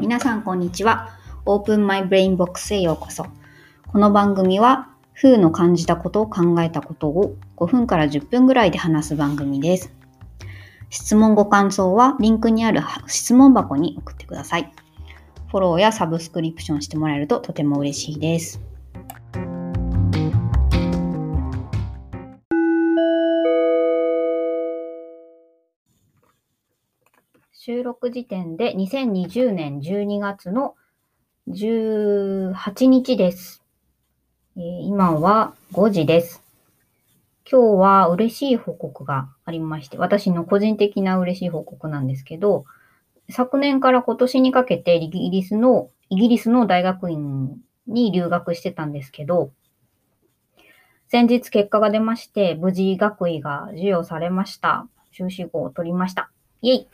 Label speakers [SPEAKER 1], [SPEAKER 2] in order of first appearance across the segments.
[SPEAKER 1] 皆さんこんにちは。 Open My Brain Box へようこそ。この番組は、風の感じたことを考えたことを5分から10分ぐらいで話す番組です。質問ご感想はリンクにある質問箱に送ってください。フォローやサブスクリプションしてもらえるととても嬉しいです。収録時点で2020年12月の18日です。えー今は5時です。今日は嬉しい報告がありまして、私の個人的な嬉しい報告なんですけど、昨年から今年にかけてイギリスの、イギリスの大学院に留学してたんですけど、先日結果が出まして、無事学位が授与されました。修士号を取りました。イェイ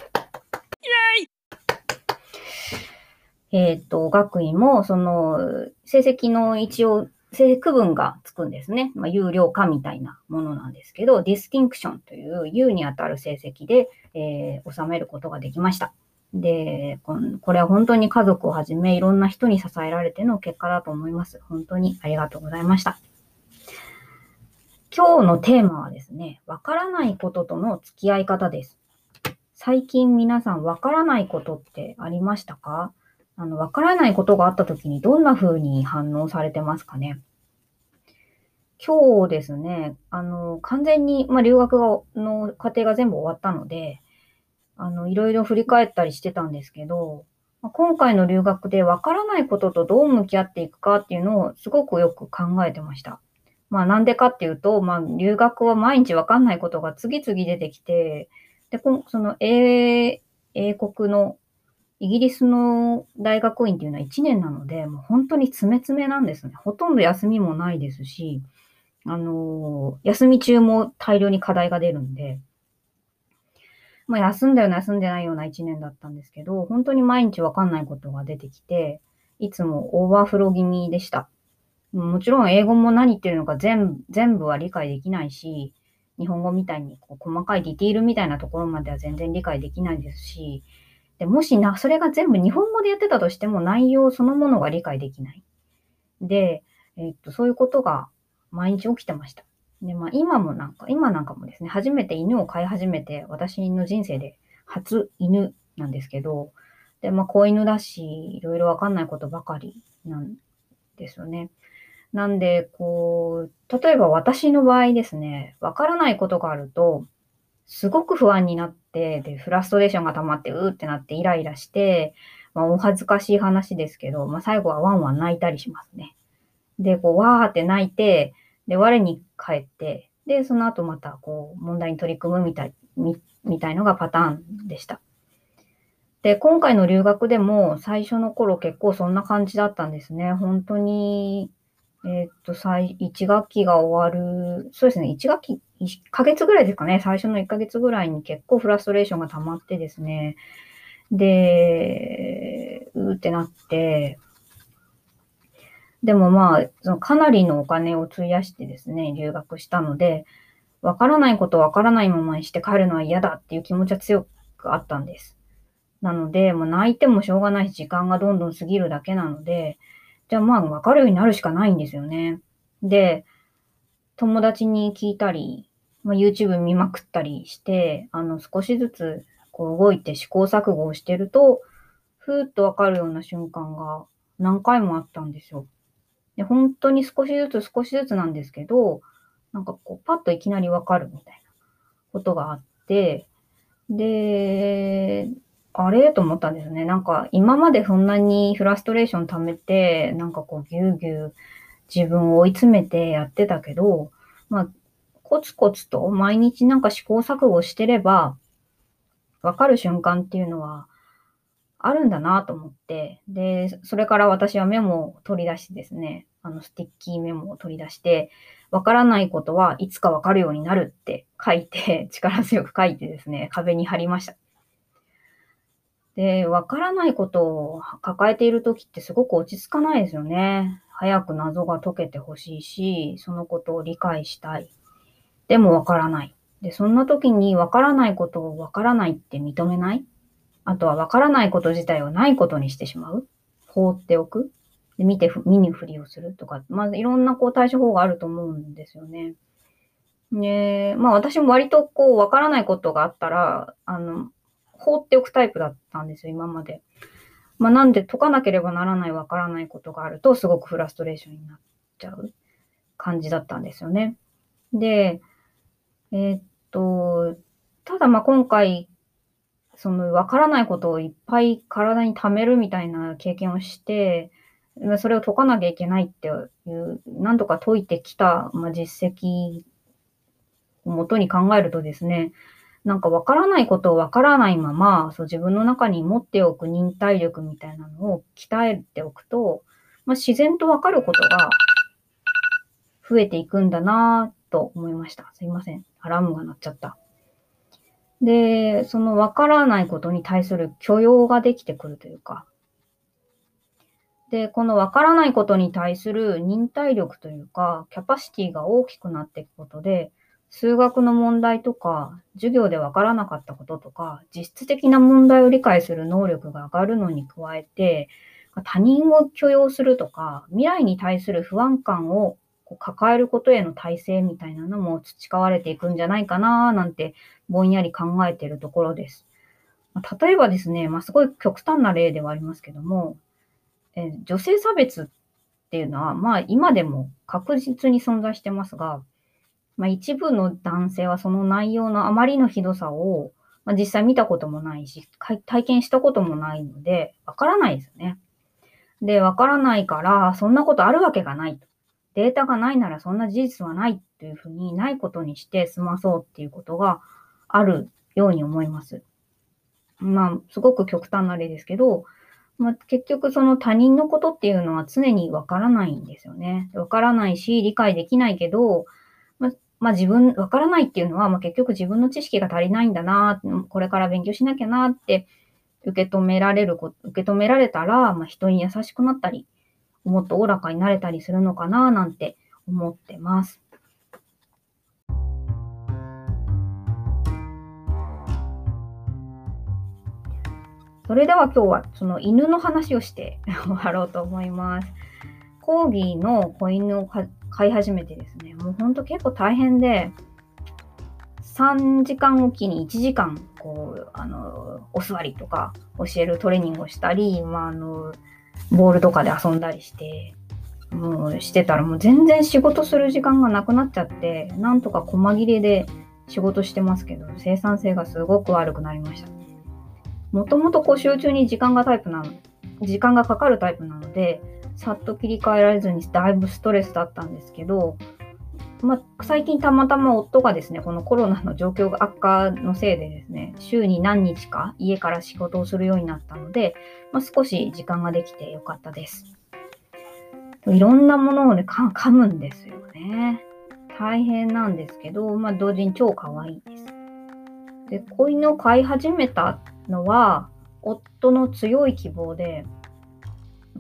[SPEAKER 1] えっ、と、学位も、その、成績の一応、成績区分がつくんですね。まあ、有料化みたいなものなんですけど、ディスティンクションという優に当たる成績で、えー収めることができました。で、ここれは本当に家族をはじめいろんな人に支えられての結果だと思います。本当にありがとうございました。今日のテーマはですね、わからないこととの付き合い方です。最近皆さんわからないことってありましたか？あの、わからないことがあった時にどんな風に反応されてますかね？今日ですね、あの、完全に、まあ、留学の過程が全部終わったので、あの、いろいろ振り返ったりしてたんですけど、今回の留学でわからないこととどう向き合っていくかっていうのをすごくよく考えてました。まあなんでかっていうと、まあ留学は毎日わかんないことが次々出てきて、で、こその英、英国のイギリスの大学院っていうのは1年なので、もう本当に詰め詰めなんですね。ほとんど休みもないですし、あのー休み中も大量に課題が出るんで、まあ休んだような休んでないような1年だったんですけど、本当に毎日わかんないことが出てきて、いつもオーバーフロー気味でした。もちろん英語も何言ってるのか全全部は理解できないし、日本語みたいにこう細かいディティールみたいなところまでは全然理解できないですし、でもしな、それが全部日本語でやってたとしても内容そのものが理解できない。で、えっと、そういうことが毎日起きてました。で、まあ今もなんか、今なんかもですね、初めて犬を飼い始めて、私の人生で初犬なんですけど、で、まあ子犬だし、いろいろわかんないことばかりなんですよね。なんで、こう、例えば私の場合ですね、わからないことがあると、すごく不安になって、で、フラストレーションが溜まって、うーってなって、イライラして、まあ、お恥ずかしい話ですけど、まあ、最後はワンワン泣いたりしますね。で、こう、わーって泣いて、で、我に返って、で、その後また、こう、問題に取り組むみたい、み、みたいのがパターンでした。で、今回の留学でも、最初の頃結構そんな感じだったんですね。本当に、えっと、最、1学期が終わる、そうですね、1学期、1ヶ月ぐらいですかね、最初の1ヶ月ぐらいに結構フラストレーションが溜まってですね、で、うーってなって、でもまあ、そのかなりのお金を費やしてですね、留学したので、わからないことわからないままにして帰るのは嫌だっていう気持ちは強くあったんです。なので、もう泣いてもしょうがないし、時間がどんどん過ぎるだけなので、じゃあまあ分かるようになるしかないんですよね。で、友達に聞いたり、まあ、YouTube 見まくったりして、あの少しずつこう動いて試行錯誤をしてると、ふーっと分かるような瞬間が何回もあったんですよ。で、本当に少しずつ少しずつなんですけど、なんかこうパッといきなり分かるみたいなことがあって、で、あれ？と思ったんですね。なんか今までそんなにフラストレーション溜めて、なんかこうぎゅうぎゅう自分を追い詰めてやってたけど、まあ、コツコツと毎日なんか試行錯誤してれば、わかる瞬間っていうのはあるんだなと思って、で、それから私はメモを取り出してですね、あの sticky メモを取り出して、わからないことはいつかわかるようになるって書いて、力強く書いてですね、壁に貼りました。で、わからないことを抱えているときってすごく落ち着かないですよね。早く謎が解けてほしいし、そのことを理解したい。でもわからない。で、そんな時にわからないことをわからないって認めないあとはわからないこと自体をないことにしてしまう。放っておく。で見て見ぬふりをするとか、まあ、いろんなこう対処法があると思うんですよね。ねまあ私も割とこうわからないことがあったら、あの、放っておくタイプだったんですよ、今まで。まあなんで解かなければならないわからないことがあると、すごくフラストレーションになっちゃう感じだったんですよね。で、えー、っと、ただまあ今回、そのわからないことをいっぱい体に溜めるみたいな経験をして、それを解かなきゃいけないっていう、何とか解いてきた、まあ、実績をもとに考えるとですね、なんかわからないことをわからないまま、そう自分の中に持っておく忍耐力みたいなのを鍛えておくと、まあ、自然とわかることが増えていくんだなぁと思いました。すいません。アラームが鳴っちゃった。で、そのわからないことに対する許容ができてくるというか、で、このわからないことに対する忍耐力というか、キャパシティが大きくなっていくことで、数学の問題とか、授業でわからなかったこととか、実質的な問題を理解する能力が上がるのに加えて、他人を許容するとか、未来に対する不安感を抱えることへの体制みたいなのも培われていくんじゃないかななんてぼんやり考えているところです。例えばですね、まあ、すごい極端な例ではありますけども、え女性差別っていうのは、まあ今でも確実に存在してますが、まあ一部の男性はその内容のあまりのひどさを、まあ、実際見たこともないし、体験したこともないので、わからないですよね。で、わからないから、そんなことあるわけがない。データがないならそんな事実はないっていうふうにないことにして済まそうっていうことがあるように思います。まあ、すごく極端な例ですけど、まあ、結局その他人のことっていうのは常にわからないんですよね。わからないし、理解できないけど、まあ、自分、わからないっていうのは、まあ、結局自分の知識が足りないんだな、これから勉強しなきゃなって受け止められるこ、受け止められたら、まあ、人に優しくなったり、もっとおおらかになれたりするのかな、なんて思ってます。それでは今日はその犬の話をして終わろうと思います。コーギーの子犬を飼い始めてですね、もうほんと結構大変で、3時間おきに1時間、こう、あの、お座りとか教えるトレーニングをしたり、まあ、あの、ボールとかで遊んだりして、もうしてたらもう全然仕事する時間がなくなっちゃって、なんとか細切れで仕事してますけど、生産性がすごく悪くなりました。もともとこう集中に時間がタイプなの、時間がかかるタイプなので、さっと切り替えられずにだいぶストレスだったんですけど、まあ、最近たまたま夫がですね、このコロナの状況が悪化のせいでですね、週に何日か家から仕事をするようになったので、まあ、少し時間ができてよかったです。いろんなものをね、噛むんですよね。大変なんですけど、まあ、同時に超可愛いです。で、子犬を飼い始めたのは、夫の強い希望で、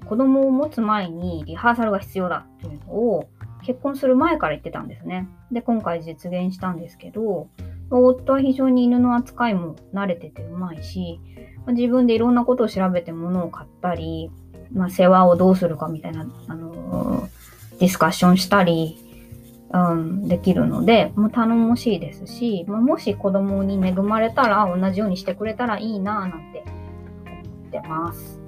[SPEAKER 1] 子供を持つ前にリハーサルが必要だっていうのを結婚する前から言ってたんですね。で、今回実現したんですけど、夫は非常に犬の扱いも慣れててうまいし、自分でいろんなことを調べて物を買ったり、まあ、世話をどうするかみたいな、あのー、ディスカッションしたり、うん、できるので、もう頼もしいですし、まあ、もし子供に恵まれたら同じようにしてくれたらいいなぁなんて思ってます。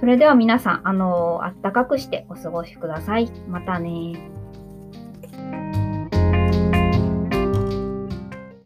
[SPEAKER 1] それでは皆さん、あのー、あったかくしてお過ごしください。またね